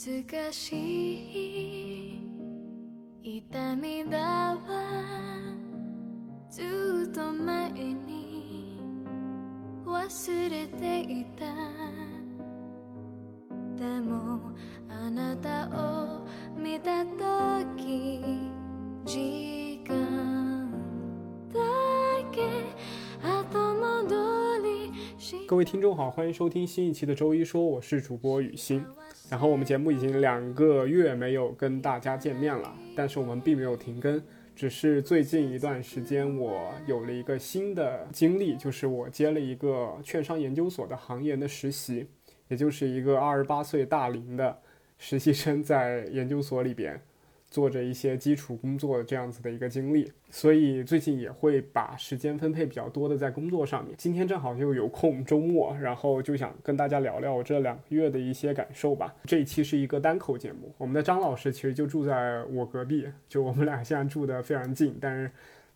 難しい痛みだわずっと前に忘れていたでもあなたを見た時時間だけ後戻りし各位听众好，欢迎收听新一期的周一说，我是主播雨欣。 然后我们节目已经两个月没有跟大家见面了，但是我们并没有停更，只是最近一段时间我有了一个新的经历，就是我接了一个券商研究所的行业的实习，也就是一个二十八岁大龄的实习生在研究所里边。做着一些基础工作这样子的一个经历，所以最近也会把时间分配比较多的在工作上面。今天正好又有空，周末，然后就想跟大家聊聊我这两个月的一些感受吧。这一期是一个单口节目，我们的张老师其实就住在我隔壁，就我们俩现在住的非常近，但是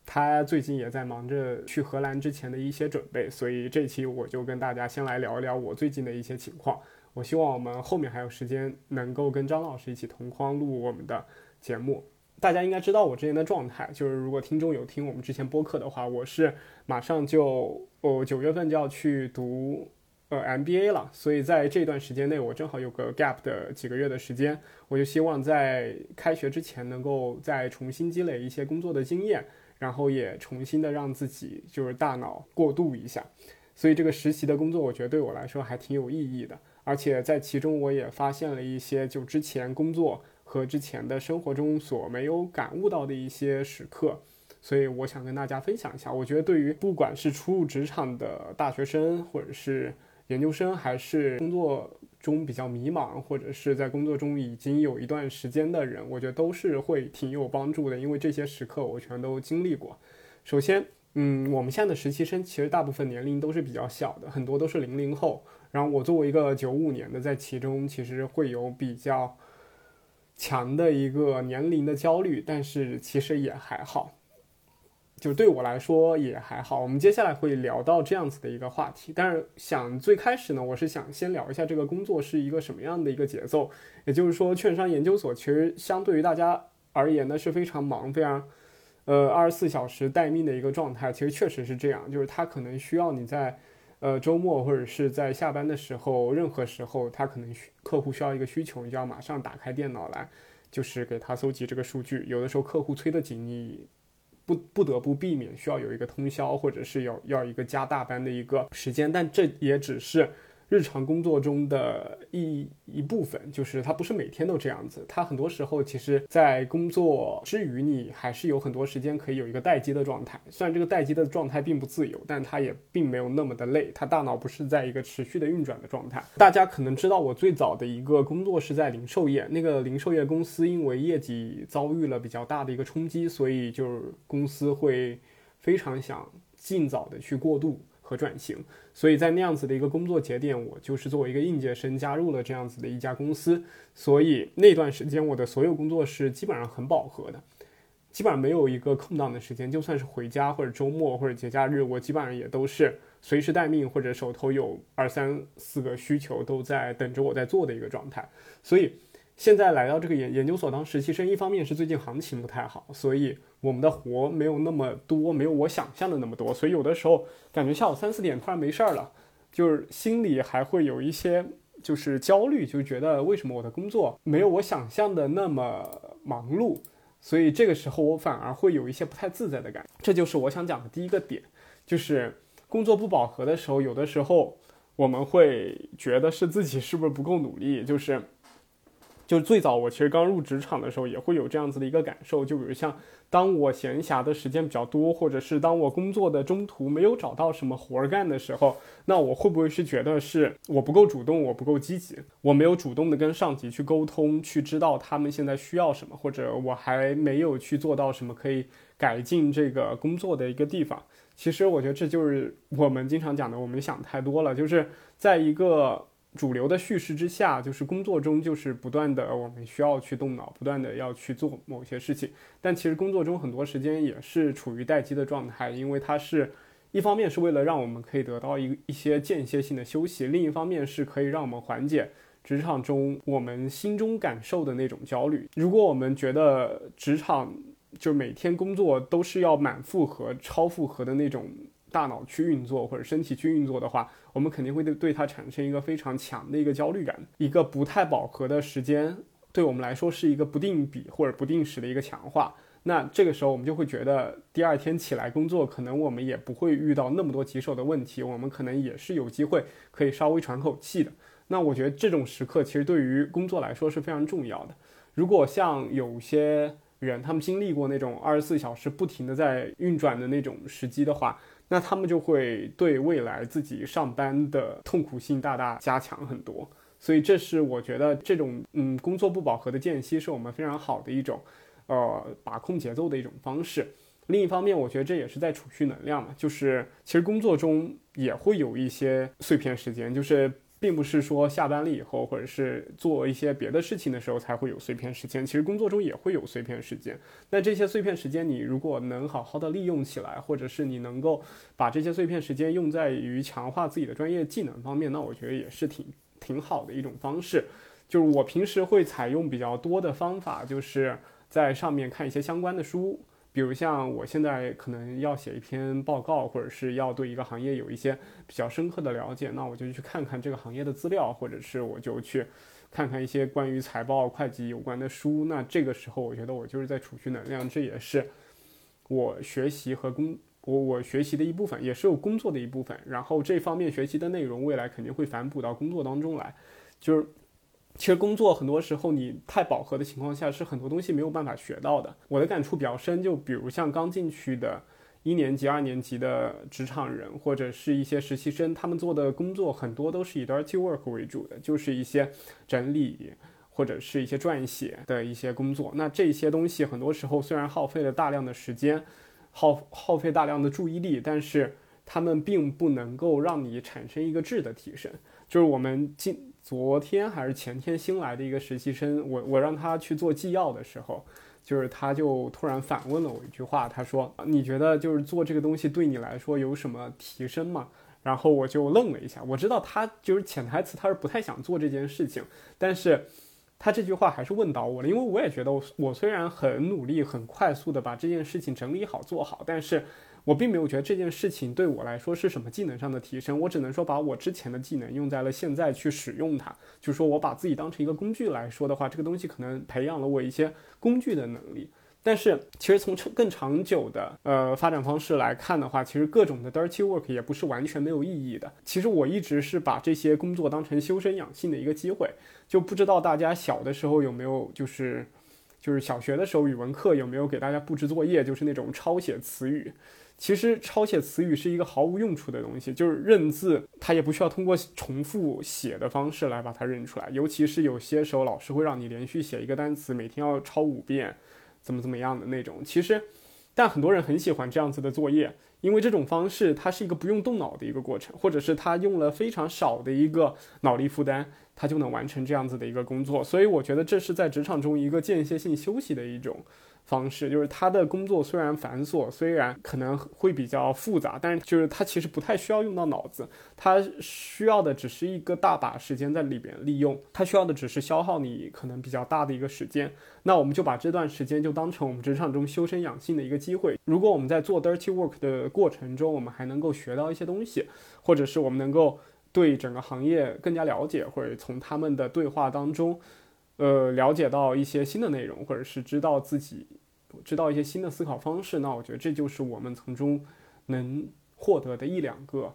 他最近也在忙着去荷兰之前的一些准备，所以这期我就跟大家先来聊一聊我最近的一些情况。我希望我们后面还有时间能够跟张老师一起同框录我们的。节目，大家应该知道我之前的状态，就是如果听众有听我们之前播客的话，我是马上就哦九月份就要去读呃 MBA 了，所以在这段时间内，我正好有个 gap 的几个月的时间，我就希望在开学之前能够再重新积累一些工作的经验，然后也重新的让自己就是大脑过渡一下，所以这个实习的工作，我觉得对我来说还挺有意义的，而且在其中我也发现了一些就之前工作。和之前的生活中所没有感悟到的一些时刻，所以我想跟大家分享一下。我觉得对于不管是初入职场的大学生，或者是研究生，还是工作中比较迷茫，或者是在工作中已经有一段时间的人，我觉得都是会挺有帮助的。因为这些时刻我全都经历过。首先，嗯，我们现在的实习生其实大部分年龄都是比较小的，很多都是零零后。然后我作为一个九五年的，在其中其实会有比较。强的一个年龄的焦虑，但是其实也还好，就对我来说也还好。我们接下来会聊到这样子的一个话题，但是想最开始呢，我是想先聊一下这个工作是一个什么样的一个节奏。也就是说，券商研究所其实相对于大家而言呢是非常忙、非常呃二十四小时待命的一个状态。其实确实是这样，就是它可能需要你在。呃，周末或者是在下班的时候，任何时候，他可能需客户需要一个需求，你就要马上打开电脑来，就是给他搜集这个数据。有的时候客户催得紧，你不不得不避免需要有一个通宵，或者是有要一个加大班的一个时间，但这也只是。日常工作中的一一部分，就是它不是每天都这样子，它很多时候其实，在工作之余，你还是有很多时间可以有一个待机的状态。虽然这个待机的状态并不自由，但它也并没有那么的累，它大脑不是在一个持续的运转的状态。大家可能知道，我最早的一个工作是在零售业，那个零售业公司因为业绩遭遇了比较大的一个冲击，所以就是公司会非常想尽早的去过渡。和转型，所以在那样子的一个工作节点，我就是作为一个应届生加入了这样子的一家公司，所以那段时间我的所有工作是基本上很饱和的，基本上没有一个空档的时间，就算是回家或者周末或者节假日，我基本上也都是随时待命或者手头有二三四个需求都在等着我在做的一个状态，所以。现在来到这个研研究所当实习生，一方面是最近行情不太好，所以我们的活没有那么多，没有我想象的那么多，所以有的时候感觉下午三四点突然没事儿了，就是心里还会有一些就是焦虑，就觉得为什么我的工作没有我想象的那么忙碌，所以这个时候我反而会有一些不太自在的感觉。这就是我想讲的第一个点，就是工作不饱和的时候，有的时候我们会觉得是自己是不是不够努力，就是。就最早我其实刚入职场的时候，也会有这样子的一个感受。就比如像当我闲暇的时间比较多，或者是当我工作的中途没有找到什么活儿干的时候，那我会不会是觉得是我不够主动，我不够积极，我没有主动的跟上级去沟通，去知道他们现在需要什么，或者我还没有去做到什么可以改进这个工作的一个地方。其实我觉得这就是我们经常讲的，我们想太多了，就是在一个。主流的叙事之下，就是工作中就是不断的，我们需要去动脑，不断的要去做某些事情。但其实工作中很多时间也是处于待机的状态，因为它是一方面是为了让我们可以得到一一些间歇性的休息，另一方面是可以让我们缓解职场中我们心中感受的那种焦虑。如果我们觉得职场就每天工作都是要满负荷、超负荷的那种大脑去运作或者身体去运作的话，我们肯定会对对它产生一个非常强的一个焦虑感。一个不太饱和的时间，对我们来说是一个不定比或者不定时的一个强化。那这个时候我们就会觉得，第二天起来工作，可能我们也不会遇到那么多棘手的问题，我们可能也是有机会可以稍微喘口气的。那我觉得这种时刻其实对于工作来说是非常重要的。如果像有些人，他们经历过那种二十四小时不停的在运转的那种时机的话，那他们就会对未来自己上班的痛苦性大大加强很多。所以这是我觉得这种嗯工作不饱和的间隙是我们非常好的一种。呃，把控节奏的一种方式。另一方面，我觉得这也是在储蓄能量嘛。就是其实工作中也会有一些碎片时间，就是并不是说下班了以后，或者是做一些别的事情的时候才会有碎片时间。其实工作中也会有碎片时间。那这些碎片时间，你如果能好好的利用起来，或者是你能够把这些碎片时间用在于强化自己的专业技能方面，那我觉得也是挺挺好的一种方式。就是我平时会采用比较多的方法，就是。在上面看一些相关的书，比如像我现在可能要写一篇报告，或者是要对一个行业有一些比较深刻的了解，那我就去看看这个行业的资料，或者是我就去看看一些关于财报、会计有关的书。那这个时候，我觉得我就是在储蓄能量，这也是我学习和工我我学习的一部分，也是我工作的一部分。然后这方面学习的内容，未来肯定会反哺到工作当中来，就是。其实工作很多时候你太饱和的情况下，是很多东西没有办法学到的。我的感触比较深，就比如像刚进去的一年级、二年级的职场人，或者是一些实习生，他们做的工作很多都是以 dirty work 为主的，就是一些整理或者是一些撰写的一些工作。那这些东西很多时候虽然耗费了大量的时间，耗耗费大量的注意力，但是他们并不能够让你产生一个质的提升。就是我们进。昨天还是前天新来的一个实习生，我我让他去做纪要的时候，就是他就突然反问了我一句话，他说：“你觉得就是做这个东西对你来说有什么提升吗？”然后我就愣了一下，我知道他就是潜台词，他是不太想做这件事情，但是他这句话还是问到我了，因为我也觉得我我虽然很努力、很快速的把这件事情整理好做好，但是。我并没有觉得这件事情对我来说是什么技能上的提升，我只能说把我之前的技能用在了现在去使用它，就是说我把自己当成一个工具来说的话，这个东西可能培养了我一些工具的能力。但是其实从更长久的呃发展方式来看的话，其实各种的 dirty work 也不是完全没有意义的。其实我一直是把这些工作当成修身养性的一个机会，就不知道大家小的时候有没有就是就是小学的时候语文课有没有给大家布置作业，就是那种抄写词语。其实抄写词语是一个毫无用处的东西，就是认字，它也不需要通过重复写的方式来把它认出来。尤其是有些时候，老师会让你连续写一个单词，每天要抄五遍，怎么怎么样的那种。其实，但很多人很喜欢这样子的作业，因为这种方式它是一个不用动脑的一个过程，或者是他用了非常少的一个脑力负担，他就能完成这样子的一个工作。所以我觉得这是在职场中一个间歇性休息的一种。方式就是他的工作虽然繁琐，虽然可能会比较复杂，但是就是他其实不太需要用到脑子，他需要的只是一个大把时间在里边利用，他需要的只是消耗你可能比较大的一个时间。那我们就把这段时间就当成我们职场中修身养性的一个机会。如果我们在做 dirty work 的过程中，我们还能够学到一些东西，或者是我们能够对整个行业更加了解，或者从他们的对话当中。呃，了解到一些新的内容，或者是知道自己知道一些新的思考方式，那我觉得这就是我们从中能获得的一两个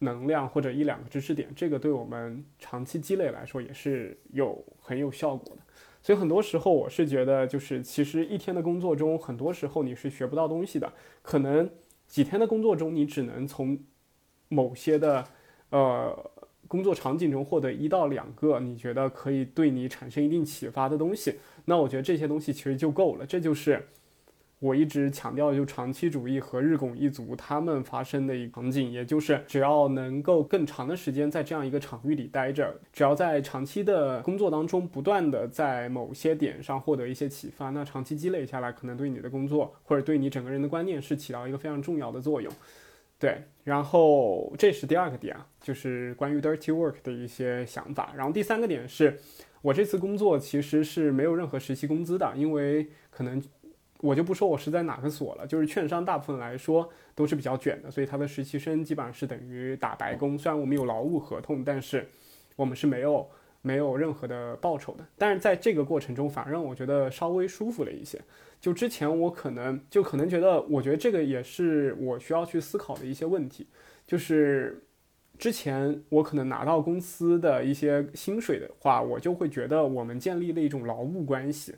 能量或者一两个知识点。这个对我们长期积累来说也是有很有效果的。所以很多时候我是觉得，就是其实一天的工作中，很多时候你是学不到东西的。可能几天的工作中，你只能从某些的呃。工作场景中获得一到两个你觉得可以对你产生一定启发的东西，那我觉得这些东西其实就够了。这就是我一直强调，就长期主义和日拱一卒他们发生的一个场景，也就是只要能够更长的时间在这样一个场域里待着，只要在长期的工作当中不断的在某些点上获得一些启发，那长期积累下来，可能对你的工作或者对你整个人的观念是起到一个非常重要的作用。对，然后这是第二个点啊，就是关于 dirty work 的一些想法。然后第三个点是，我这次工作其实是没有任何实习工资的，因为可能我就不说我是在哪个所了，就是券商大部分来说都是比较卷的，所以他的实习生基本上是等于打白工。虽然我们有劳务合同，但是我们是没有没有任何的报酬的。但是在这个过程中，反而让我觉得稍微舒服了一些。就之前我可能就可能觉得，我觉得这个也是我需要去思考的一些问题。就是之前我可能拿到公司的一些薪水的话，我就会觉得我们建立了一种劳务关系，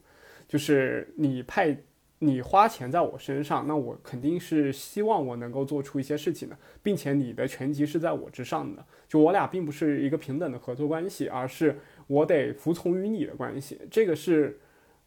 就是你派你花钱在我身上，那我肯定是希望我能够做出一些事情的，并且你的权级是在我之上的，就我俩并不是一个平等的合作关系，而是我得服从于你的关系。这个是。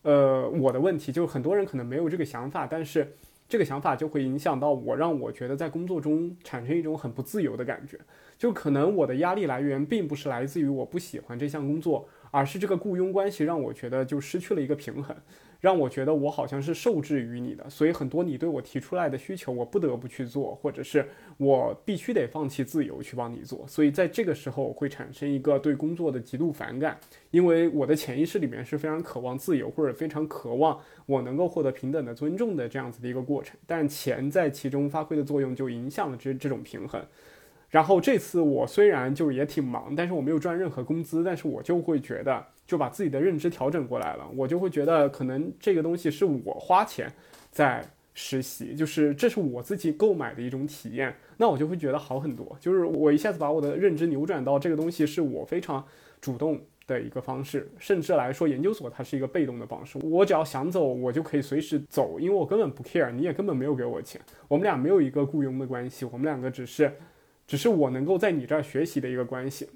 呃，我的问题就是很多人可能没有这个想法，但是这个想法就会影响到我，让我觉得在工作中产生一种很不自由的感觉。就可能我的压力来源并不是来自于我不喜欢这项工作，而是这个雇佣关系让我觉得就失去了一个平衡。让我觉得我好像是受制于你的，所以很多你对我提出来的需求，我不得不去做，或者是我必须得放弃自由去帮你做。所以在这个时候，会产生一个对工作的极度反感，因为我的潜意识里面是非常渴望自由，或者非常渴望我能够获得平等的尊重的这样子的一个过程。但钱在其中发挥的作用，就影响了这这种平衡。然后这次我虽然就也挺忙，但是我没有赚任何工资，但是我就会觉得。就把自己的认知调整过来了，我就会觉得可能这个东西是我花钱在实习，就是这是我自己购买的一种体验，那我就会觉得好很多。就是我一下子把我的认知扭转到这个东西是我非常主动的一个方式，甚至来说研究所它是一个被动的方式，我只要想走，我就可以随时走，因为我根本不 care，你也根本没有给我钱，我们俩没有一个雇佣的关系，我们两个只是，只是我能够在你这儿学习的一个关系，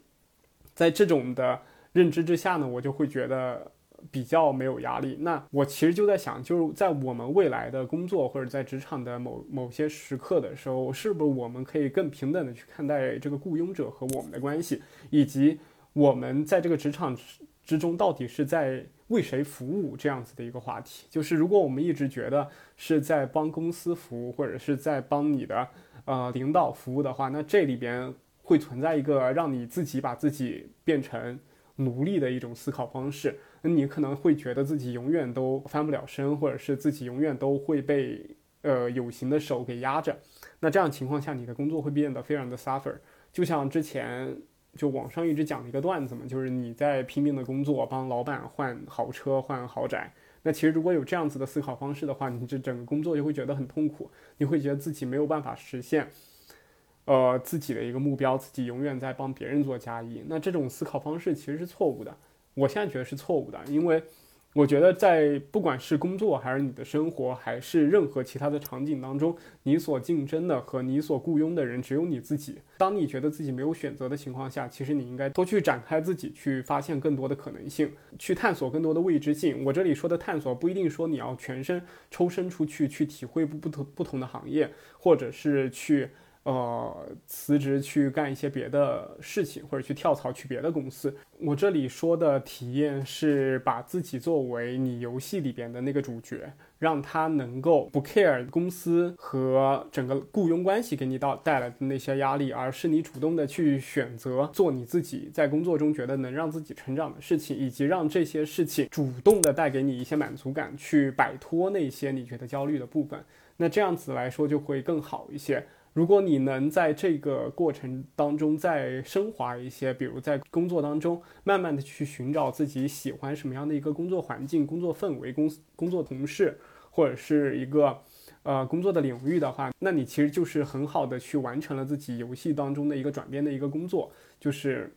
在这种的。认知之下呢，我就会觉得比较没有压力。那我其实就在想，就是在我们未来的工作或者在职场的某某些时刻的时候，是不是我们可以更平等的去看待这个雇佣者和我们的关系，以及我们在这个职场之中到底是在为谁服务这样子的一个话题？就是如果我们一直觉得是在帮公司服务，或者是在帮你的呃领导服务的话，那这里边会存在一个让你自己把自己变成。奴隶的一种思考方式，那你可能会觉得自己永远都翻不了身，或者是自己永远都会被呃有形的手给压着。那这样情况下，你的工作会变得非常的 suffer。就像之前就网上一直讲的一个段子嘛，就是你在拼命的工作，帮老板换豪车、换豪宅。那其实如果有这样子的思考方式的话，你这整个工作就会觉得很痛苦，你会觉得自己没有办法实现。呃，自己的一个目标，自己永远在帮别人做加一，那这种思考方式其实是错误的。我现在觉得是错误的，因为我觉得在不管是工作，还是你的生活，还是任何其他的场景当中，你所竞争的和你所雇佣的人只有你自己。当你觉得自己没有选择的情况下，其实你应该多去展开自己，去发现更多的可能性，去探索更多的未知性。我这里说的探索，不一定说你要全身抽身出去，去体会不不同不同的行业，或者是去。呃，辞职去干一些别的事情，或者去跳槽去别的公司。我这里说的体验是把自己作为你游戏里边的那个主角，让他能够不 care 公司和整个雇佣关系给你到带来的那些压力，而是你主动的去选择做你自己在工作中觉得能让自己成长的事情，以及让这些事情主动的带给你一些满足感，去摆脱那些你觉得焦虑的部分。那这样子来说就会更好一些。如果你能在这个过程当中再升华一些，比如在工作当中慢慢的去寻找自己喜欢什么样的一个工作环境、工作氛围、工工作同事，或者是一个呃工作的领域的话，那你其实就是很好的去完成了自己游戏当中的一个转变的一个工作，就是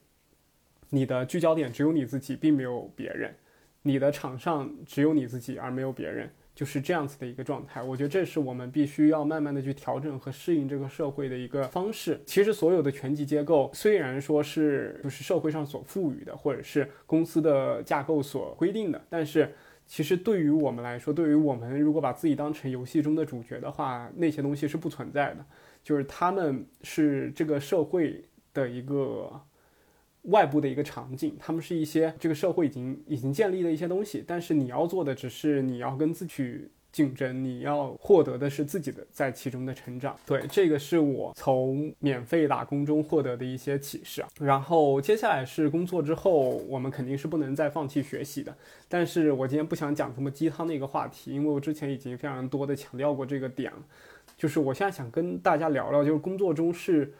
你的聚焦点只有你自己，并没有别人，你的场上只有你自己而没有别人。就是这样子的一个状态，我觉得这是我们必须要慢慢的去调整和适应这个社会的一个方式。其实所有的权级结构虽然说是就是社会上所赋予的，或者是公司的架构所规定的，但是其实对于我们来说，对于我们如果把自己当成游戏中的主角的话，那些东西是不存在的，就是他们是这个社会的一个。外部的一个场景，他们是一些这个社会已经已经建立的一些东西，但是你要做的只是你要跟自己竞争，你要获得的是自己的在其中的成长。对，这个是我从免费打工中获得的一些启示啊。然后接下来是工作之后，我们肯定是不能再放弃学习的。但是我今天不想讲这么鸡汤的一个话题，因为我之前已经非常多的强调过这个点了。就是我现在想跟大家聊聊，就是工作中是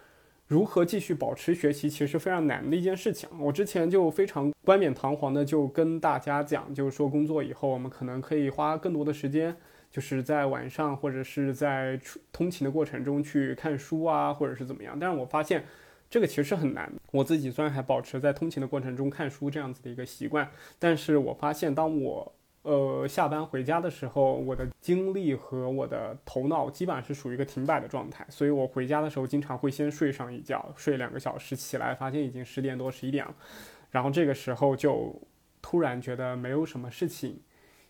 如何继续保持学习，其实是非常难的一件事情。我之前就非常冠冕堂皇的就跟大家讲，就是说工作以后我们可能可以花更多的时间，就是在晚上或者是在通勤的过程中去看书啊，或者是怎么样。但是我发现这个其实是很难。我自己虽然还保持在通勤的过程中看书这样子的一个习惯，但是我发现当我呃，下班回家的时候，我的精力和我的头脑基本上是属于一个停摆的状态，所以我回家的时候经常会先睡上一觉，睡两个小时，起来发现已经十点多、十一点了，然后这个时候就突然觉得没有什么事情。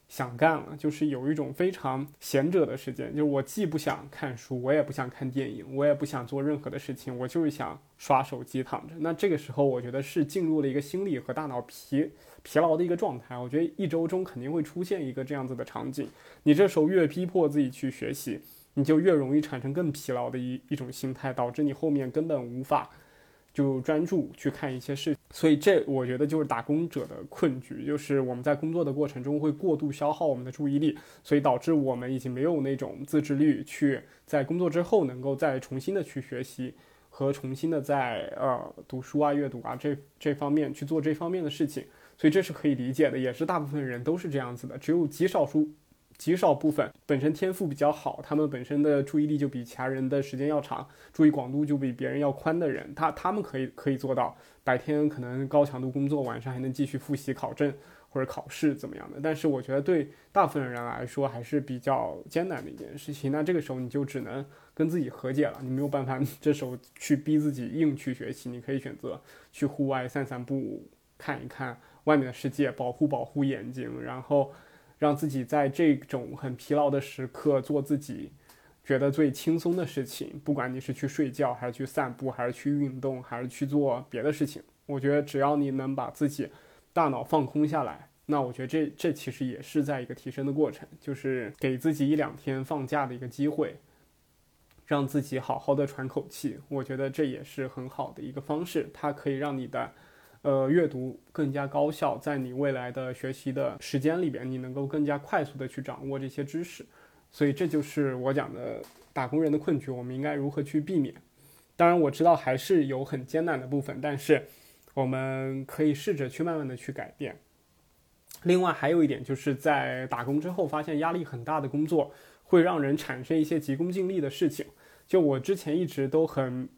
想干了，就是有一种非常闲者的时间，就是我既不想看书，我也不想看电影，我也不想做任何的事情，我就是想刷手机躺着。那这个时候，我觉得是进入了一个心理和大脑疲疲劳的一个状态。我觉得一周中肯定会出现一个这样子的场景。你这时候越逼迫自己去学习，你就越容易产生更疲劳的一一种心态，导致你后面根本无法。就专注去看一些事，所以这我觉得就是打工者的困局，就是我们在工作的过程中会过度消耗我们的注意力，所以导致我们已经没有那种自制力去在工作之后能够再重新的去学习和重新的在呃读书啊、阅读啊这这方面去做这方面的事情，所以这是可以理解的，也是大部分人都是这样子的，只有极少数。极少部分本身天赋比较好，他们本身的注意力就比其他人的时间要长，注意广度就比别人要宽的人，他他们可以可以做到白天可能高强度工作，晚上还能继续复习考证或者考试怎么样的。但是我觉得对大部分人来说还是比较艰难的一件事情。那这个时候你就只能跟自己和解了，你没有办法这时候去逼自己硬去学习，你可以选择去户外散散步，看一看外面的世界，保护保护眼睛，然后。让自己在这种很疲劳的时刻做自己觉得最轻松的事情，不管你是去睡觉，还是去散步，还是去运动，还是去做别的事情。我觉得只要你能把自己大脑放空下来，那我觉得这这其实也是在一个提升的过程，就是给自己一两天放假的一个机会，让自己好好的喘口气。我觉得这也是很好的一个方式，它可以让你的。呃，阅读更加高效，在你未来的学习的时间里边，你能够更加快速的去掌握这些知识，所以这就是我讲的打工人的困局，我们应该如何去避免？当然我知道还是有很艰难的部分，但是我们可以试着去慢慢的去改变。另外还有一点就是在打工之后，发现压力很大的工作会让人产生一些急功近利的事情。就我之前一直都很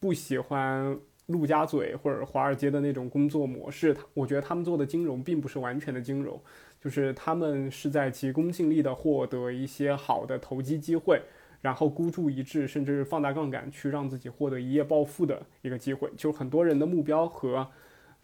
不喜欢。陆家嘴或者华尔街的那种工作模式，他我觉得他们做的金融并不是完全的金融，就是他们是在急功近利的获得一些好的投机机会，然后孤注一掷，甚至放大杠杆去让自己获得一夜暴富的一个机会。就很多人的目标和。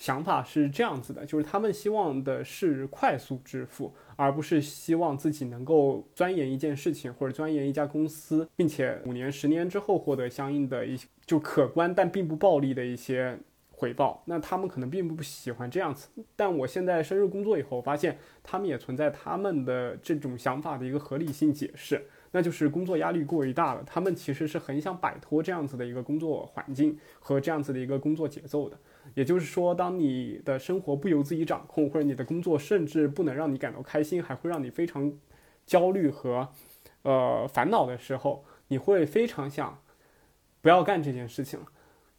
想法是这样子的，就是他们希望的是快速致富，而不是希望自己能够钻研一件事情或者钻研一家公司，并且五年、十年之后获得相应的一些就可观但并不暴利的一些回报。那他们可能并不喜欢这样子。但我现在深入工作以后，发现他们也存在他们的这种想法的一个合理性解释，那就是工作压力过于大了。他们其实是很想摆脱这样子的一个工作环境和这样子的一个工作节奏的。也就是说，当你的生活不由自己掌控，或者你的工作甚至不能让你感到开心，还会让你非常焦虑和呃烦恼的时候，你会非常想不要干这件事情了。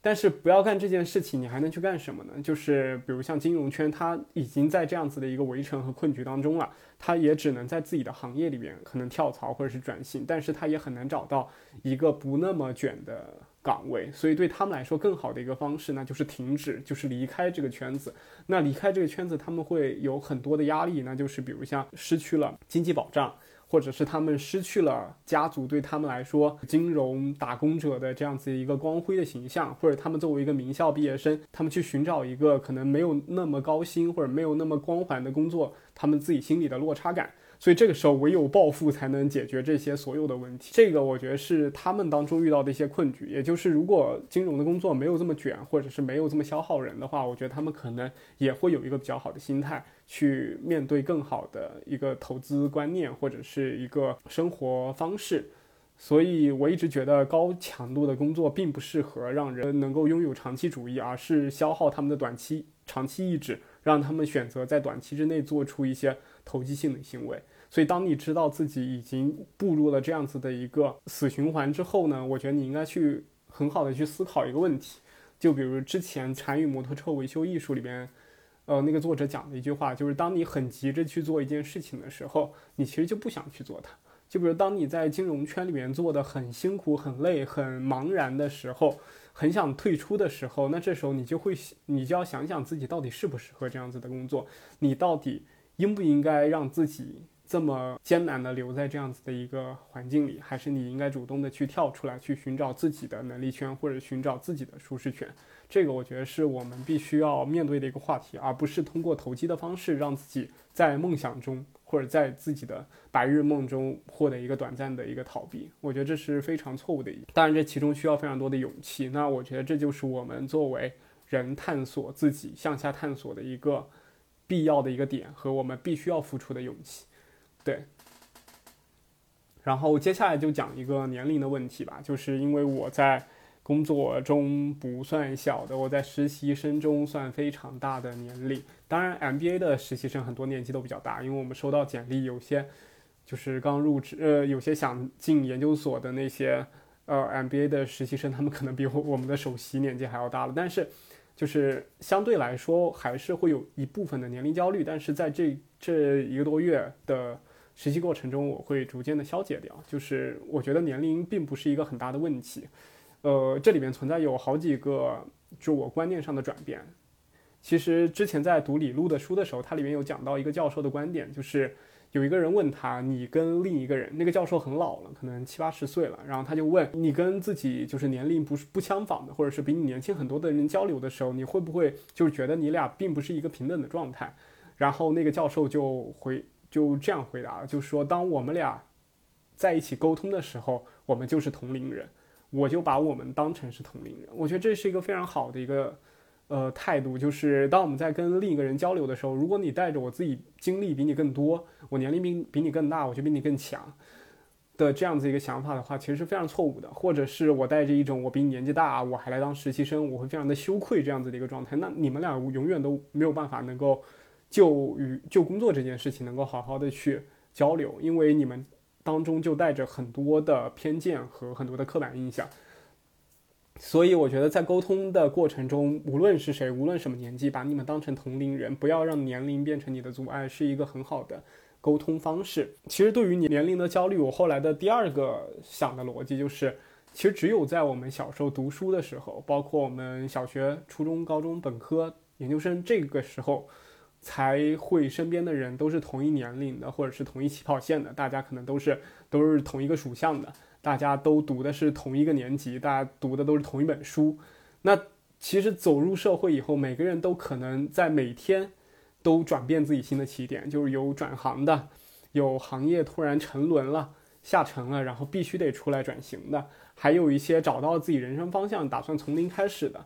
但是不要干这件事情，你还能去干什么呢？就是比如像金融圈，它已经在这样子的一个围城和困局当中了，它也只能在自己的行业里边可能跳槽或者是转型，但是它也很难找到一个不那么卷的。岗位，所以对他们来说，更好的一个方式，那就是停止，就是离开这个圈子。那离开这个圈子，他们会有很多的压力，那就是比如像失去了经济保障，或者是他们失去了家族对他们来说金融打工者的这样子一个光辉的形象，或者他们作为一个名校毕业生，他们去寻找一个可能没有那么高薪或者没有那么光环的工作，他们自己心里的落差感。所以这个时候唯有暴富才能解决这些所有的问题。这个我觉得是他们当中遇到的一些困局，也就是如果金融的工作没有这么卷，或者是没有这么消耗人的话，我觉得他们可能也会有一个比较好的心态去面对更好的一个投资观念或者是一个生活方式。所以我一直觉得高强度的工作并不适合让人能够拥有长期主义，而是消耗他们的短期、长期意志，让他们选择在短期之内做出一些投机性的行为。所以，当你知道自己已经步入了这样子的一个死循环之后呢，我觉得你应该去很好的去思考一个问题，就比如之前《禅与摩托车维修艺术》里边，呃，那个作者讲的一句话，就是当你很急着去做一件事情的时候，你其实就不想去做它。就比如，当你在金融圈里面做的很辛苦、很累、很茫然的时候，很想退出的时候，那这时候你就会，你就要想想自己到底适不适合这样子的工作，你到底应不应该让自己这么艰难的留在这样子的一个环境里，还是你应该主动的去跳出来，去寻找自己的能力圈，或者寻找自己的舒适圈。这个我觉得是我们必须要面对的一个话题，而不是通过投机的方式让自己在梦想中。或者在自己的白日梦中获得一个短暂的一个逃避，我觉得这是非常错误的。当然，这其中需要非常多的勇气。那我觉得这就是我们作为人探索自己、向下探索的一个必要的一个点和我们必须要付出的勇气。对。然后接下来就讲一个年龄的问题吧，就是因为我在。工作中不算小的，我在实习生中算非常大的年龄。当然，MBA 的实习生很多年纪都比较大，因为我们收到简历，有些就是刚入职，呃，有些想进研究所的那些呃 MBA 的实习生，他们可能比我我们的首席年纪还要大了。但是，就是相对来说，还是会有一部分的年龄焦虑。但是在这这一个多月的实习过程中，我会逐渐的消解掉。就是我觉得年龄并不是一个很大的问题。呃，这里面存在有好几个，就我观念上的转变。其实之前在读李路的书的时候，它里面有讲到一个教授的观点，就是有一个人问他，你跟另一个人，那个教授很老了，可能七八十岁了，然后他就问你跟自己就是年龄不是不相仿的，或者是比你年轻很多的人交流的时候，你会不会就觉得你俩并不是一个平等的状态？然后那个教授就回就这样回答，就说当我们俩在一起沟通的时候，我们就是同龄人。我就把我们当成是同龄人，我觉得这是一个非常好的一个，呃，态度。就是当我们在跟另一个人交流的时候，如果你带着我自己经历比你更多，我年龄比比你更大，我就比你更强的这样子一个想法的话，其实是非常错误的。或者是我带着一种我比你年纪大，我还来当实习生，我会非常的羞愧这样子的一个状态。那你们俩永远都没有办法能够就与就工作这件事情能够好好的去交流，因为你们。当中就带着很多的偏见和很多的刻板印象，所以我觉得在沟通的过程中，无论是谁，无论什么年纪，把你们当成同龄人，不要让年龄变成你的阻碍，是一个很好的沟通方式。其实对于你年龄的焦虑，我后来的第二个想的逻辑就是，其实只有在我们小时候读书的时候，包括我们小学、初中、高中、本科、研究生这个时候。才会身边的人都是同一年龄的，或者是同一起跑线的，大家可能都是都是同一个属相的，大家都读的是同一个年级，大家读的都是同一本书。那其实走入社会以后，每个人都可能在每天都转变自己新的起点，就是有转行的，有行业突然沉沦了、下沉了，然后必须得出来转型的，还有一些找到自己人生方向，打算从零开始的。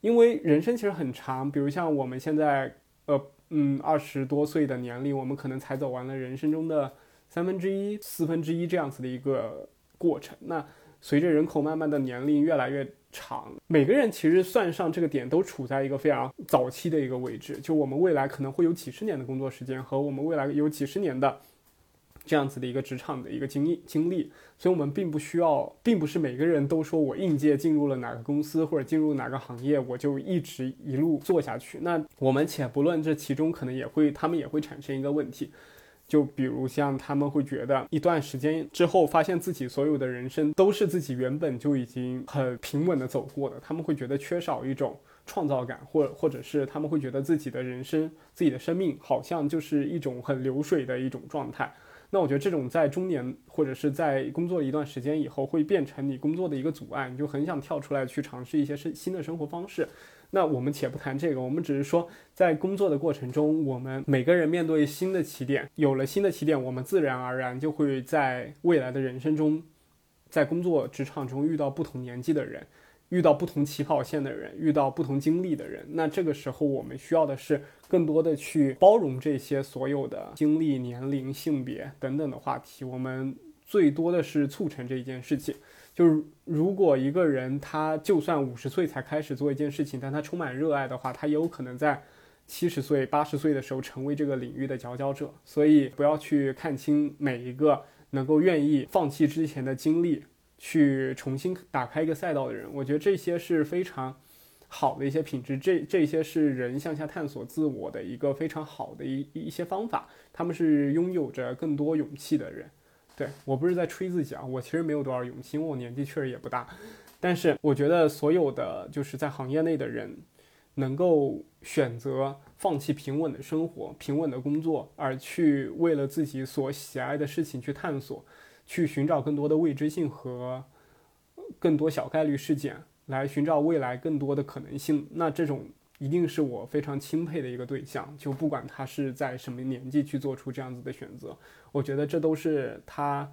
因为人生其实很长，比如像我们现在，呃。嗯，二十多岁的年龄，我们可能才走完了人生中的三分之一、四分之一这样子的一个过程。那随着人口慢慢的年龄越来越长，每个人其实算上这个点，都处在一个非常早期的一个位置。就我们未来可能会有几十年的工作时间，和我们未来有几十年的。这样子的一个职场的一个经历经历，所以我们并不需要，并不是每个人都说我应届进入了哪个公司或者进入哪个行业，我就一直一路做下去。那我们且不论这其中可能也会，他们也会产生一个问题，就比如像他们会觉得一段时间之后，发现自己所有的人生都是自己原本就已经很平稳的走过的，他们会觉得缺少一种创造感，或或者是他们会觉得自己的人生、自己的生命好像就是一种很流水的一种状态。那我觉得这种在中年或者是在工作一段时间以后，会变成你工作的一个阻碍，你就很想跳出来去尝试一些生新的生活方式。那我们且不谈这个，我们只是说，在工作的过程中，我们每个人面对新的起点，有了新的起点，我们自然而然就会在未来的人生中，在工作职场中遇到不同年纪的人，遇到不同起跑线的人，遇到不同经历的人。那这个时候，我们需要的是更多的去包容这些所有的经历、年龄、性别等等的话题。我们最多的是促成这一件事情。就是如果一个人他就算五十岁才开始做一件事情，但他充满热爱的话，他也有可能在七十岁、八十岁的时候成为这个领域的佼佼者。所以不要去看清每一个能够愿意放弃之前的经历，去重新打开一个赛道的人。我觉得这些是非常好的一些品质，这这些是人向下探索自我的一个非常好的一一些方法。他们是拥有着更多勇气的人。对我不是在吹自己啊，我其实没有多少勇气，因为我年纪确实也不大。但是我觉得所有的就是在行业内的人，能够选择放弃平稳的生活、平稳的工作，而去为了自己所喜爱的事情去探索，去寻找更多的未知性和更多小概率事件，来寻找未来更多的可能性。那这种。一定是我非常钦佩的一个对象，就不管他是在什么年纪去做出这样子的选择，我觉得这都是他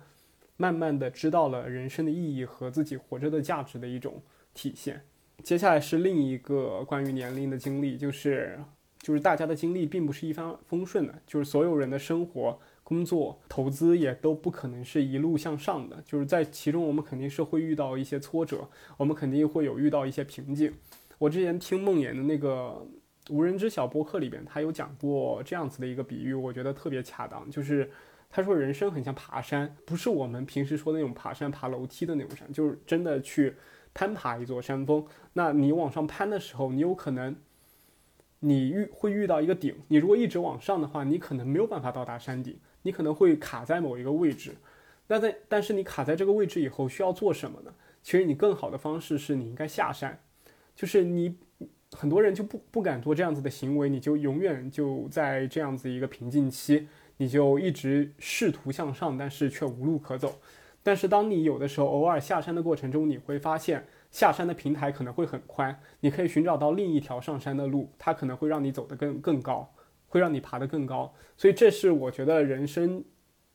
慢慢的知道了人生的意义和自己活着的价值的一种体现。接下来是另一个关于年龄的经历，就是就是大家的经历并不是一帆风顺的，就是所有人的生活、工作、投资也都不可能是一路向上的，就是在其中我们肯定是会遇到一些挫折，我们肯定会有遇到一些瓶颈。我之前听梦魇的那个无人知晓播客里边，他有讲过这样子的一个比喻，我觉得特别恰当。就是他说人生很像爬山，不是我们平时说那种爬山爬楼梯的那种山，就是真的去攀爬一座山峰。那你往上攀的时候，你有可能你遇会遇到一个顶，你如果一直往上的话，你可能没有办法到达山顶，你可能会卡在某一个位置。那在但是你卡在这个位置以后需要做什么呢？其实你更好的方式是你应该下山。就是你很多人就不不敢做这样子的行为，你就永远就在这样子一个瓶颈期，你就一直试图向上，但是却无路可走。但是当你有的时候偶尔下山的过程中，你会发现下山的平台可能会很宽，你可以寻找到另一条上山的路，它可能会让你走得更更高，会让你爬得更高。所以这是我觉得人生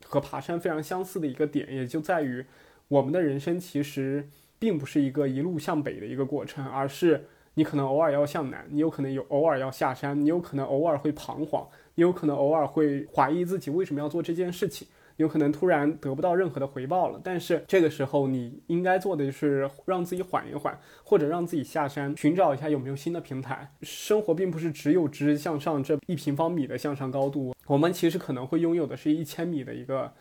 和爬山非常相似的一个点，也就在于我们的人生其实。并不是一个一路向北的一个过程，而是你可能偶尔要向南，你有可能有偶尔要下山，你有可能偶尔会彷徨，你有可能偶尔会怀疑自己为什么要做这件事情，有可能突然得不到任何的回报了。但是这个时候你应该做的就是让自己缓一缓，或者让自己下山，寻找一下有没有新的平台。生活并不是只有直向上这一平方米的向上高度，我们其实可能会拥有的是一千米的一个。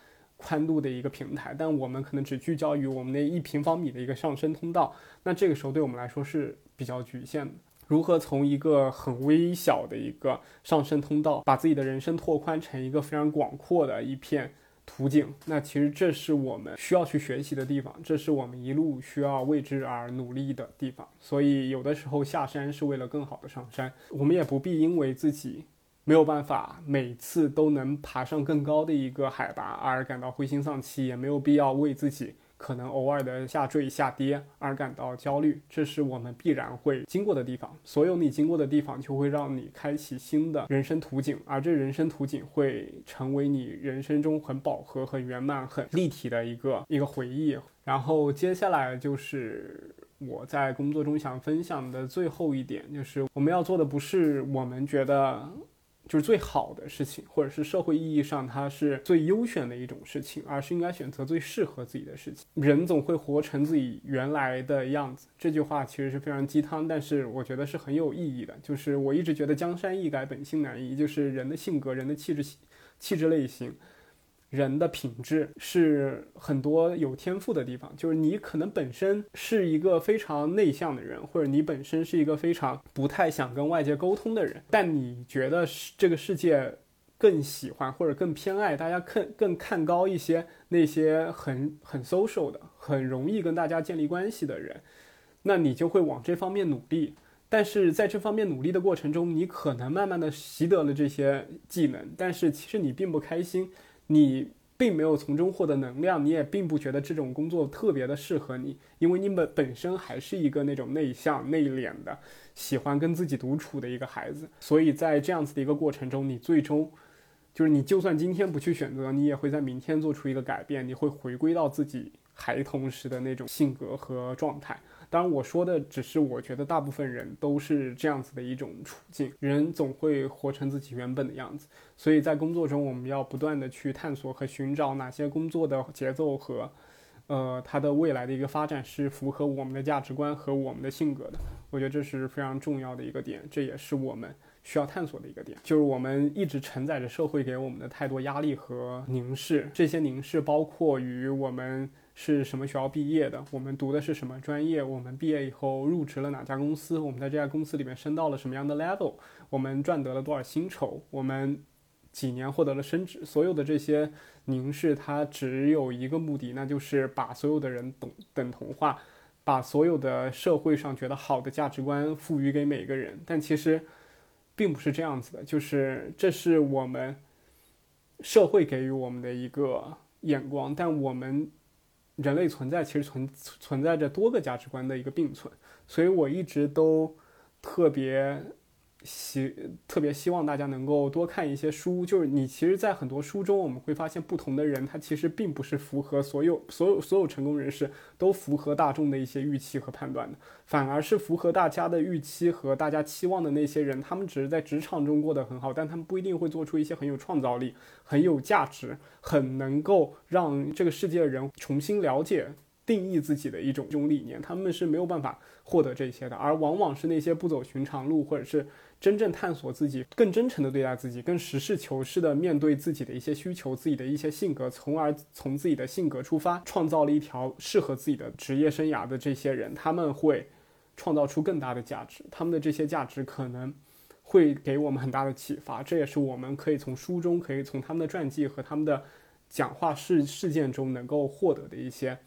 宽度的一个平台，但我们可能只聚焦于我们那一平方米的一个上升通道，那这个时候对我们来说是比较局限的。如何从一个很微小的一个上升通道，把自己的人生拓宽成一个非常广阔的一片途径？那其实这是我们需要去学习的地方，这是我们一路需要为之而努力的地方。所以有的时候下山是为了更好的上山，我们也不必因为自己。没有办法每次都能爬上更高的一个海拔而感到灰心丧气，也没有必要为自己可能偶尔的下坠下跌而感到焦虑。这是我们必然会经过的地方。所有你经过的地方，就会让你开启新的人生图景，而这人生图景会成为你人生中很饱和、很圆满、很立体的一个一个回忆。然后接下来就是我在工作中想分享的最后一点，就是我们要做的不是我们觉得。就是最好的事情，或者是社会意义上它是最优选的一种事情，而是应该选择最适合自己的事情。人总会活成自己原来的样子，这句话其实是非常鸡汤，但是我觉得是很有意义的。就是我一直觉得江山易改，本性难移，就是人的性格、人的气质、气质类型。人的品质是很多有天赋的地方，就是你可能本身是一个非常内向的人，或者你本身是一个非常不太想跟外界沟通的人，但你觉得这个世界更喜欢或者更偏爱大家更更看高一些那些很很 social 的、很容易跟大家建立关系的人，那你就会往这方面努力。但是在这方面努力的过程中，你可能慢慢的习得了这些技能，但是其实你并不开心。你并没有从中获得能量，你也并不觉得这种工作特别的适合你，因为你本本身还是一个那种内向内敛的，喜欢跟自己独处的一个孩子，所以在这样子的一个过程中，你最终。就是你，就算今天不去选择，你也会在明天做出一个改变。你会回归到自己孩童时的那种性格和状态。当然，我说的只是我觉得大部分人都是这样子的一种处境。人总会活成自己原本的样子，所以在工作中，我们要不断的去探索和寻找哪些工作的节奏和，呃，它的未来的一个发展是符合我们的价值观和我们的性格的。我觉得这是非常重要的一个点，这也是我们。需要探索的一个点，就是我们一直承载着社会给我们的太多压力和凝视。这些凝视包括于我们是什么学校毕业的，我们读的是什么专业，我们毕业以后入职了哪家公司，我们在这家公司里面升到了什么样的 level，我们赚得了多少薪酬，我们几年获得了升职。所有的这些凝视，它只有一个目的，那就是把所有的人等等同化，把所有的社会上觉得好的价值观赋予给每个人。但其实。并不是这样子的，就是这是我们社会给予我们的一个眼光，但我们人类存在其实存存在着多个价值观的一个并存，所以我一直都特别。希特别希望大家能够多看一些书，就是你其实，在很多书中，我们会发现不同的人，他其实并不是符合所有所有所有成功人士都符合大众的一些预期和判断的，反而是符合大家的预期和大家期望的那些人，他们只是在职场中过得很好，但他们不一定会做出一些很有创造力、很有价值、很能够让这个世界的人重新了解。定义自己的一种一种理念，他们是没有办法获得这些的，而往往是那些不走寻常路，或者是真正探索自己、更真诚的对待自己、更实事求是的面对自己的一些需求、自己的一些性格，从而从自己的性格出发，创造了一条适合自己的职业生涯的这些人，他们会创造出更大的价值，他们的这些价值可能会给我们很大的启发，这也是我们可以从书中、可以从他们的传记和他们的讲话事事件中能够获得的一些。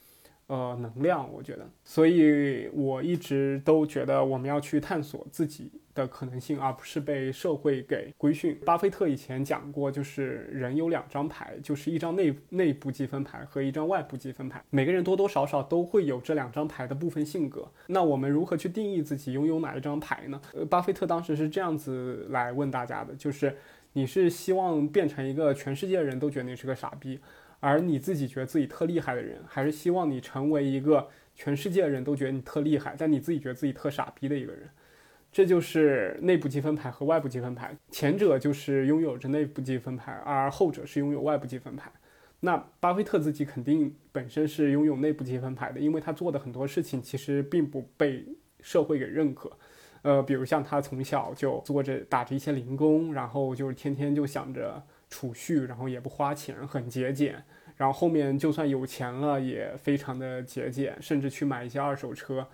呃，能量，我觉得，所以我一直都觉得我们要去探索自己的可能性，而不是被社会给规训。巴菲特以前讲过，就是人有两张牌，就是一张内内部积分牌和一张外部积分牌。每个人多多少少都会有这两张牌的部分性格。那我们如何去定义自己拥有哪一张牌呢？呃，巴菲特当时是这样子来问大家的，就是你是希望变成一个全世界人都觉得你是个傻逼？而你自己觉得自己特厉害的人，还是希望你成为一个全世界人都觉得你特厉害，但你自己觉得自己特傻逼的一个人。这就是内部积分牌和外部积分牌。前者就是拥有着内部积分牌，而后者是拥有外部积分牌。那巴菲特自己肯定本身是拥有内部积分牌的，因为他做的很多事情其实并不被社会给认可。呃，比如像他从小就做着打着一些零工，然后就是天天就想着。储蓄，然后也不花钱，很节俭。然后后面就算有钱了，也非常的节俭，甚至去买一些二手车，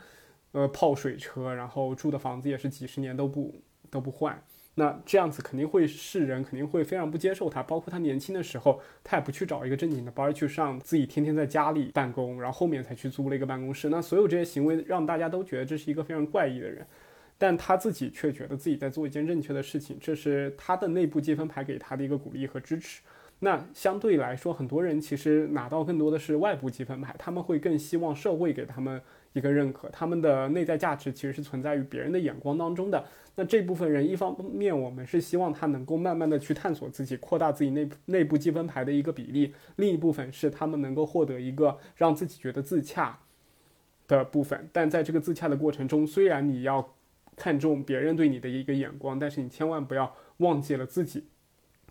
呃，泡水车。然后住的房子也是几十年都不都不换。那这样子肯定会世人肯定会非常不接受他。包括他年轻的时候，他也不去找一个正经的班去上，自己天天在家里办公，然后后面才去租了一个办公室。那所有这些行为让大家都觉得这是一个非常怪异的人。但他自己却觉得自己在做一件正确的事情，这是他的内部积分牌给他的一个鼓励和支持。那相对来说，很多人其实拿到更多的是外部积分牌，他们会更希望社会给他们一个认可，他们的内在价值其实是存在于别人的眼光当中的。那这部分人，一方面我们是希望他能够慢慢的去探索自己，扩大自己内内部积分牌的一个比例；另一部分是他们能够获得一个让自己觉得自洽的部分。但在这个自洽的过程中，虽然你要看重别人对你的一个眼光，但是你千万不要忘记了自己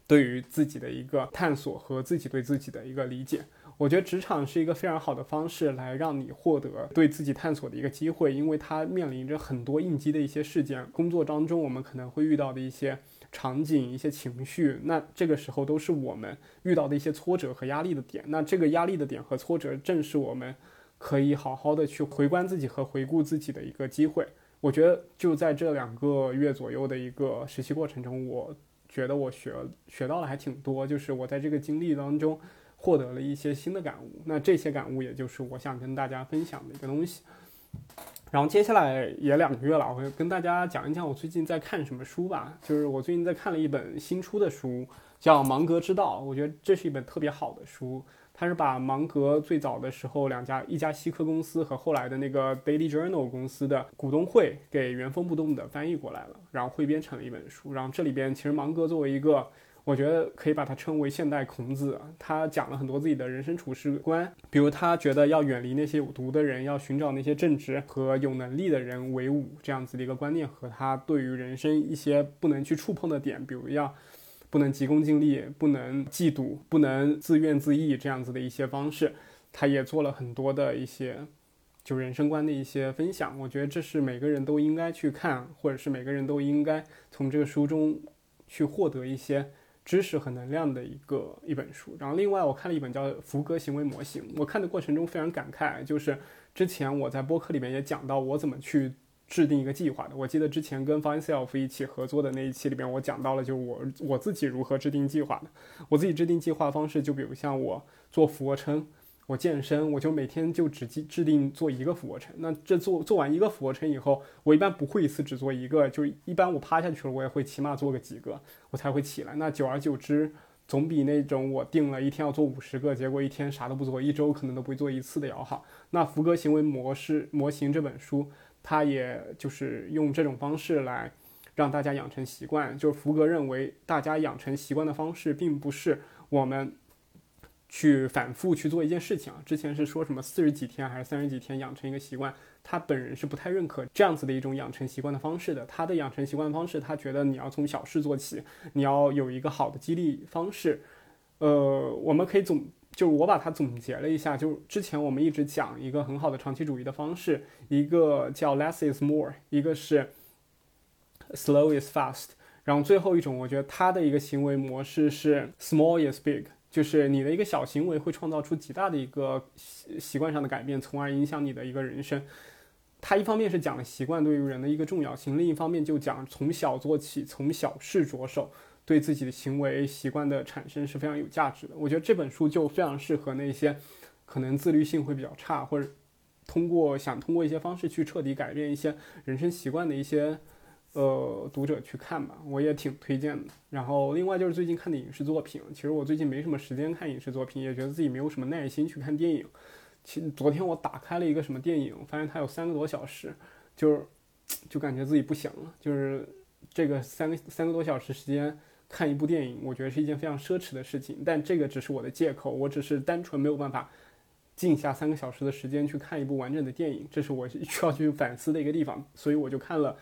对于自己的一个探索和自己对自己的一个理解。我觉得职场是一个非常好的方式来让你获得对自己探索的一个机会，因为它面临着很多应激的一些事件。工作当中我们可能会遇到的一些场景、一些情绪，那这个时候都是我们遇到的一些挫折和压力的点。那这个压力的点和挫折，正是我们可以好好的去回观自己和回顾自己的一个机会。我觉得就在这两个月左右的一个实习过程中，我觉得我学学到了还挺多，就是我在这个经历当中获得了一些新的感悟。那这些感悟，也就是我想跟大家分享的一个东西。然后接下来也两个月了，我会跟大家讲一讲我最近在看什么书吧。就是我最近在看了一本新出的书，叫《芒格之道》。我觉得这是一本特别好的书，他是把芒格最早的时候两家一家西科公司和后来的那个 Daily Journal 公司的股东会给原封不动的翻译过来了，然后汇编成了一本书。然后这里边其实芒格作为一个我觉得可以把它称为现代孔子。他讲了很多自己的人生处事观，比如他觉得要远离那些有毒的人，要寻找那些正直和有能力的人为伍，这样子的一个观念和他对于人生一些不能去触碰的点，比如要不能急功近利，不能嫉妒，不能自怨自艾这样子的一些方式，他也做了很多的一些就人生观的一些分享。我觉得这是每个人都应该去看，或者是每个人都应该从这个书中去获得一些。知识和能量的一个一本书，然后另外我看了一本叫《福格行为模型》，我看的过程中非常感慨，就是之前我在播客里面也讲到我怎么去制定一个计划的。我记得之前跟 Find Self 一起合作的那一期里边，我讲到了就我我自己如何制定计划的。我自己制定计划方式，就比如像我做俯卧撑。我健身，我就每天就只制制定做一个俯卧撑。那这做做完一个俯卧撑以后，我一般不会一次只做一个，就一般我趴下去了，我也会起码做个几个，我才会起来。那久而久之，总比那种我定了一天要做五十个，结果一天啥都不做，一周可能都不会做一次的要好。那福格行为模式模型这本书，他也就是用这种方式来让大家养成习惯。就是福格认为，大家养成习惯的方式，并不是我们。去反复去做一件事情啊，之前是说什么四十几天还是三十几天养成一个习惯，他本人是不太认可这样子的一种养成习惯的方式的。他的养成习惯方式，他觉得你要从小事做起，你要有一个好的激励方式。呃，我们可以总，就是我把它总结了一下，就是之前我们一直讲一个很好的长期主义的方式，一个叫 less is more，一个是 slow is fast，然后最后一种，我觉得他的一个行为模式是 small is big。就是你的一个小行为会创造出极大的一个习习惯上的改变，从而影响你的一个人生。它一方面是讲了习惯对于人的一个重要性，另一方面就讲从小做起，从小事着手，对自己的行为习惯的产生是非常有价值的。我觉得这本书就非常适合那些可能自律性会比较差，或者通过想通过一些方式去彻底改变一些人生习惯的一些。呃，读者去看吧，我也挺推荐的。然后，另外就是最近看的影视作品，其实我最近没什么时间看影视作品，也觉得自己没有什么耐心去看电影。其昨天我打开了一个什么电影，发现它有三个多小时，就是就感觉自己不行了。就是这个三个三个多小时时间看一部电影，我觉得是一件非常奢侈的事情。但这个只是我的借口，我只是单纯没有办法静下三个小时的时间去看一部完整的电影，这是我 需要去反思的一个地方。所以我就看了。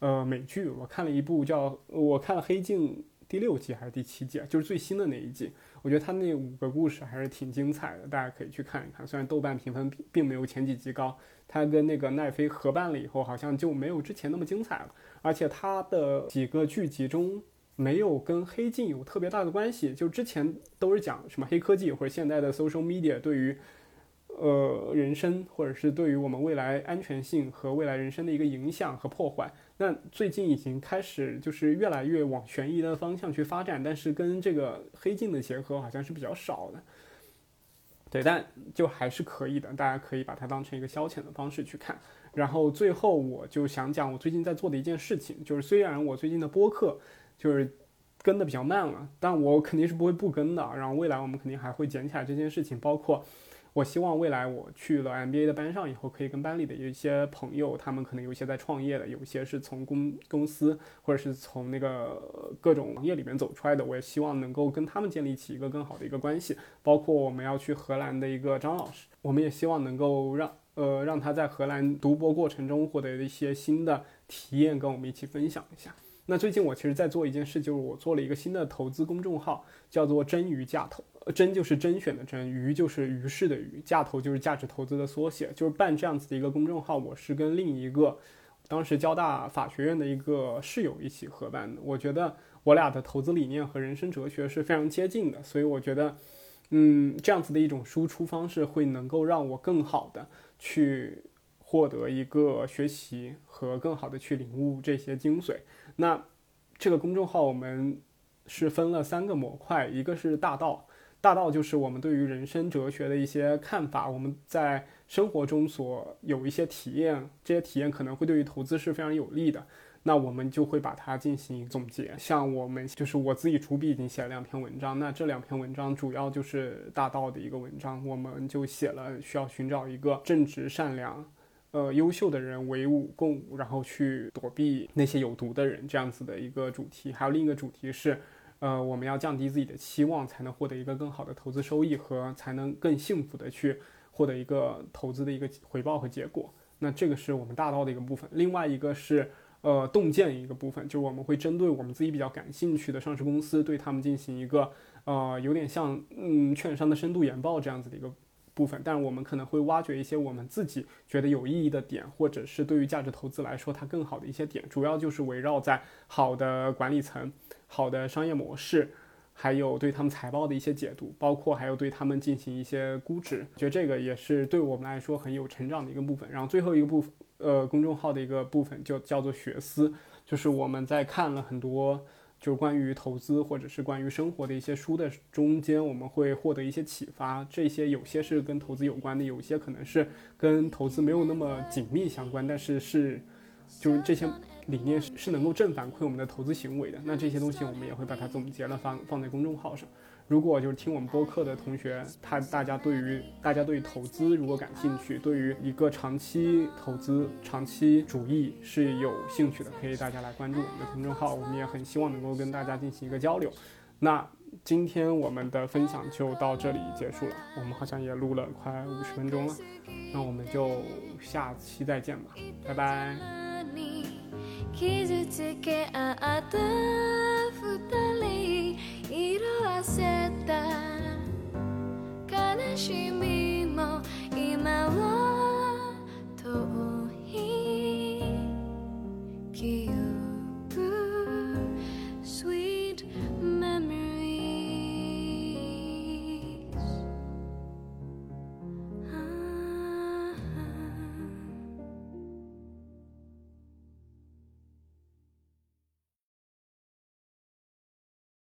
呃，美剧我看了一部叫我看《黑镜》第六季还是第七季啊，就是最新的那一季。我觉得它那五个故事还是挺精彩的，大家可以去看一看。虽然豆瓣评分并没有前几集高，它跟那个奈飞合办了以后，好像就没有之前那么精彩了。而且它的几个剧集中没有跟《黑镜》有特别大的关系，就之前都是讲什么黑科技或者现代的 social media 对于。呃，人生或者是对于我们未来安全性和未来人生的一个影响和破坏，那最近已经开始就是越来越往悬疑的方向去发展，但是跟这个黑镜的结合好像是比较少的。对，但就还是可以的，大家可以把它当成一个消遣的方式去看。然后最后我就想讲我最近在做的一件事情，就是虽然我最近的播客就是跟的比较慢了，但我肯定是不会不跟的。然后未来我们肯定还会捡起来这件事情，包括。我希望未来我去了 MBA 的班上以后，可以跟班里的有一些朋友，他们可能有一些在创业的，有一些是从公公司或者是从那个各种行业里面走出来的。我也希望能够跟他们建立起一个更好的一个关系。包括我们要去荷兰的一个张老师，我们也希望能够让呃让他在荷兰读博过程中获得一些新的体验，跟我们一起分享一下。那最近我其实在做一件事，就是我做了一个新的投资公众号，叫做“真鱼价投”。真就是甄选的甄，鱼就是鱼市的鱼，价投就是价值投资的缩写，就是办这样子的一个公众号。我是跟另一个当时交大法学院的一个室友一起合办的。我觉得我俩的投资理念和人生哲学是非常接近的，所以我觉得，嗯，这样子的一种输出方式会能够让我更好的去获得一个学习和更好的去领悟这些精髓。那这个公众号我们是分了三个模块，一个是大道。大道就是我们对于人生哲学的一些看法，我们在生活中所有一些体验，这些体验可能会对于投资是非常有利的。那我们就会把它进行总结。像我们就是我自己主笔已经写了两篇文章，那这两篇文章主要就是大道的一个文章，我们就写了需要寻找一个正直善良。呃，优秀的人为伍共舞，然后去躲避那些有毒的人，这样子的一个主题。还有另一个主题是，呃，我们要降低自己的期望，才能获得一个更好的投资收益和才能更幸福的去获得一个投资的一个回报和结果。那这个是我们大道的一个部分。另外一个是，呃，洞见一个部分，就是我们会针对我们自己比较感兴趣的上市公司，对他们进行一个，呃，有点像嗯券商的深度研报这样子的一个。部分，但是我们可能会挖掘一些我们自己觉得有意义的点，或者是对于价值投资来说它更好的一些点，主要就是围绕在好的管理层、好的商业模式，还有对他们财报的一些解读，包括还有对他们进行一些估值。觉得这个也是对我们来说很有成长的一个部分。然后最后一个部分，呃，公众号的一个部分就叫做学思，就是我们在看了很多。就关于投资或者是关于生活的一些书的中间，我们会获得一些启发。这些有些是跟投资有关的，有些可能是跟投资没有那么紧密相关，但是是，就是这些理念是是能够正反馈我们的投资行为的。那这些东西我们也会把它总结了放放在公众号上。如果就是听我们播客的同学，他大家对于大家对于投资如果感兴趣，对于一个长期投资、长期主义是有兴趣的，可以大家来关注我们的公众号，我们也很希望能够跟大家进行一个交流。那今天我们的分享就到这里结束了，我们好像也录了快五十分钟了，那我们就下期再见吧，拜拜。色あせた悲しみも今は遠い記憶